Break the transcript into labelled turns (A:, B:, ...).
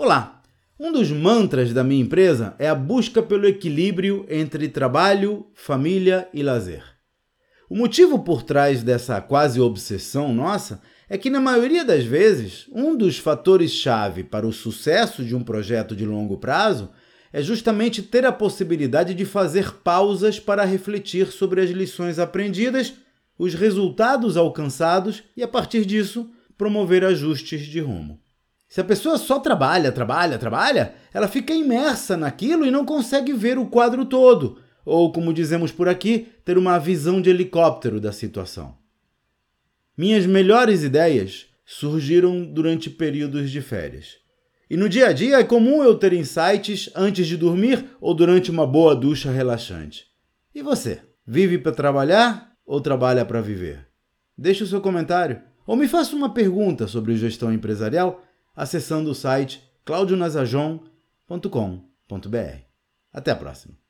A: Olá! Um dos mantras da minha empresa é a busca pelo equilíbrio entre trabalho, família e lazer. O motivo por trás dessa quase obsessão nossa é que, na maioria das vezes, um dos fatores-chave para o sucesso de um projeto de longo prazo é justamente ter a possibilidade de fazer pausas para refletir sobre as lições aprendidas, os resultados alcançados e, a partir disso, promover ajustes de rumo. Se a pessoa só trabalha, trabalha, trabalha, ela fica imersa naquilo e não consegue ver o quadro todo, ou, como dizemos por aqui, ter uma visão de helicóptero da situação. Minhas melhores ideias surgiram durante períodos de férias. E no dia a dia é comum eu ter insights antes de dormir ou durante uma boa ducha relaxante. E você? Vive para trabalhar ou trabalha para viver? Deixe o seu comentário ou me faça uma pergunta sobre gestão empresarial acessando o site claudionazajon.com.br. Até a próxima!